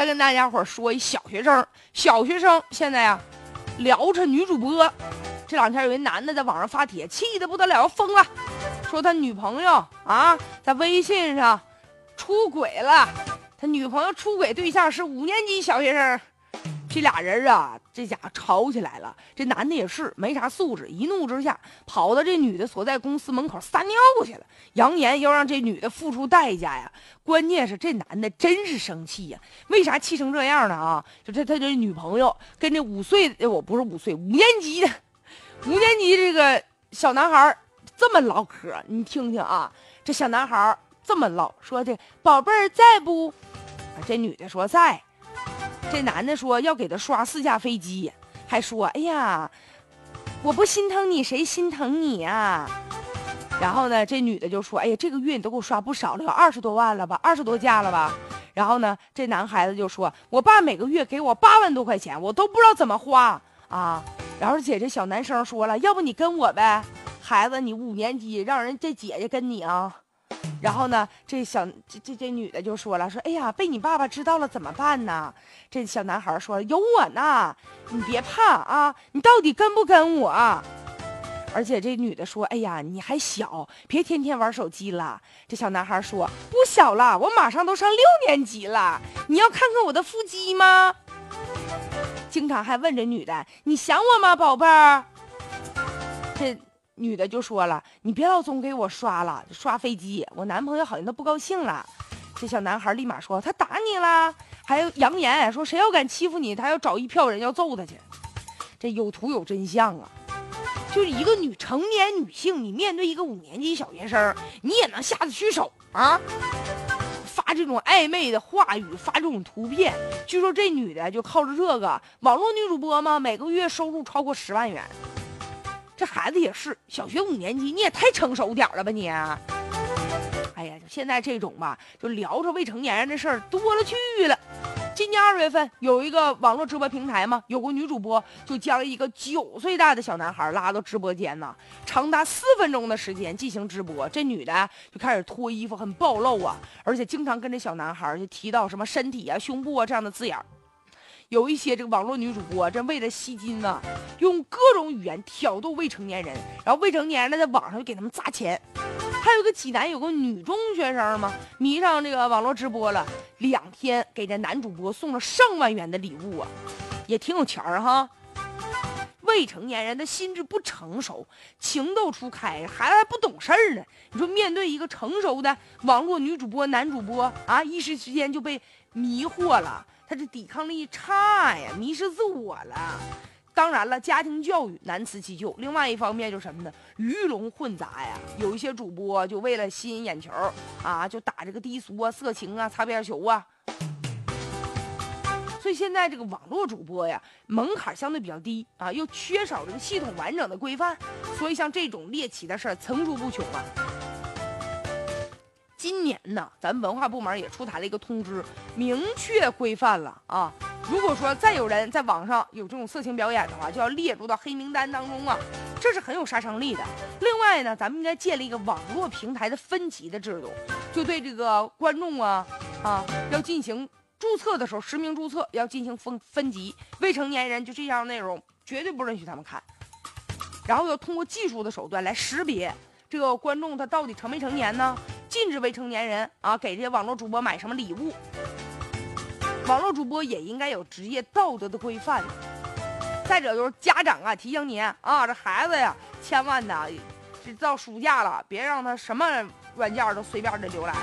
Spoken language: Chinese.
再跟大家伙说一小学生，小学生现在啊，聊着女主播。这两天有一男的在网上发帖，气得不得了，要疯了，说他女朋友啊在微信上出轨了，他女朋友出轨对象是五年级小学生。这俩人啊，这家伙吵起来了。这男的也是没啥素质，一怒之下跑到这女的所在公司门口撒尿去了，扬言要让这女的付出代价呀。关键是这男的真是生气呀，为啥气成这样呢？啊，就这他这女朋友跟这五岁，我不是五岁，五年级的，五年级这个小男孩这么唠嗑，你听听啊，这小男孩这么唠，说的宝贝儿在不？这女的说在。这男的说要给他刷四架飞机，还说：“哎呀，我不心疼你，谁心疼你呀？”然后呢，这女的就说：“哎呀，这个月你都给我刷不少了，有二十多万了吧，二十多架了吧？”然后呢，这男孩子就说：“我爸每个月给我八万多块钱，我都不知道怎么花啊。”然后姐这小男生说了：“要不你跟我呗，孩子，你五年级，让人这姐姐跟你啊。”然后呢，这小这这这女的就说了，说哎呀，被你爸爸知道了怎么办呢？这小男孩说有我呢，你别怕啊，你到底跟不跟我？而且这女的说，哎呀，你还小，别天天玩手机了。这小男孩说不小了，我马上都上六年级了，你要看看我的腹肌吗？经常还问这女的，你想我吗，宝贝儿？这。女的就说了：“你别老总给我刷了，刷飞机。我男朋友好像都不高兴了。”这小男孩立马说：“他打你了，还扬言说谁要敢欺负你，他要找一票人要揍他去。”这有图有真相啊！就是一个女成年女性，你面对一个五年级小学生，你也能下得去手啊？发这种暧昧的话语，发这种图片，据说这女的就靠着这个网络女主播嘛，每个月收入超过十万元。这孩子也是小学五年级，你也太成熟点了吧你！哎呀，现在这种吧，就聊着未成年人的事儿多了去了。今年二月份有一个网络直播平台嘛，有个女主播就将一个九岁大的小男孩拉到直播间呢，长达四分钟的时间进行直播。这女的就开始脱衣服，很暴露啊，而且经常跟这小男孩就提到什么身体啊、胸部啊这样的字眼儿。有一些这个网络女主播，这为了吸金呢，用各种语言挑逗未成年人，然后未成年人呢在网上就给他们砸钱。还有个济南有个女中学生嘛，迷上这个网络直播了，两天给这男主播送了上万元的礼物啊，也挺有钱儿哈。未成年人的心智不成熟，情窦初开，孩子还不懂事儿呢。你说面对一个成熟的网络女主播、男主播啊，一时之间就被迷惑了。他这抵抗力差呀，迷失自我了。当然了，家庭教育难辞其咎。另外一方面就是什么呢？鱼龙混杂呀。有一些主播就为了吸引眼球啊，就打这个低俗啊、色情啊、擦边球啊。所以现在这个网络主播呀，门槛相对比较低啊，又缺少这个系统完整的规范，所以像这种猎奇的事儿层出不穷啊。今年呢，咱们文化部门也出台了一个通知，明确规范了啊。如果说再有人在网上有这种色情表演的话，就要列入到黑名单当中啊，这是很有杀伤力的。另外呢，咱们应该建立一个网络平台的分级的制度，就对这个观众啊啊要进行注册的时候实名注册，要进行分分级。未成年人就这样内容绝对不允许他们看，然后要通过技术的手段来识别这个观众他到底成没成年呢？禁止未成年人啊给这些网络主播买什么礼物，网络主播也应该有职业道德的规范。再者就是家长啊提醒你啊，这孩子呀千万的，这到暑假了，别让他什么软件都随便的浏览。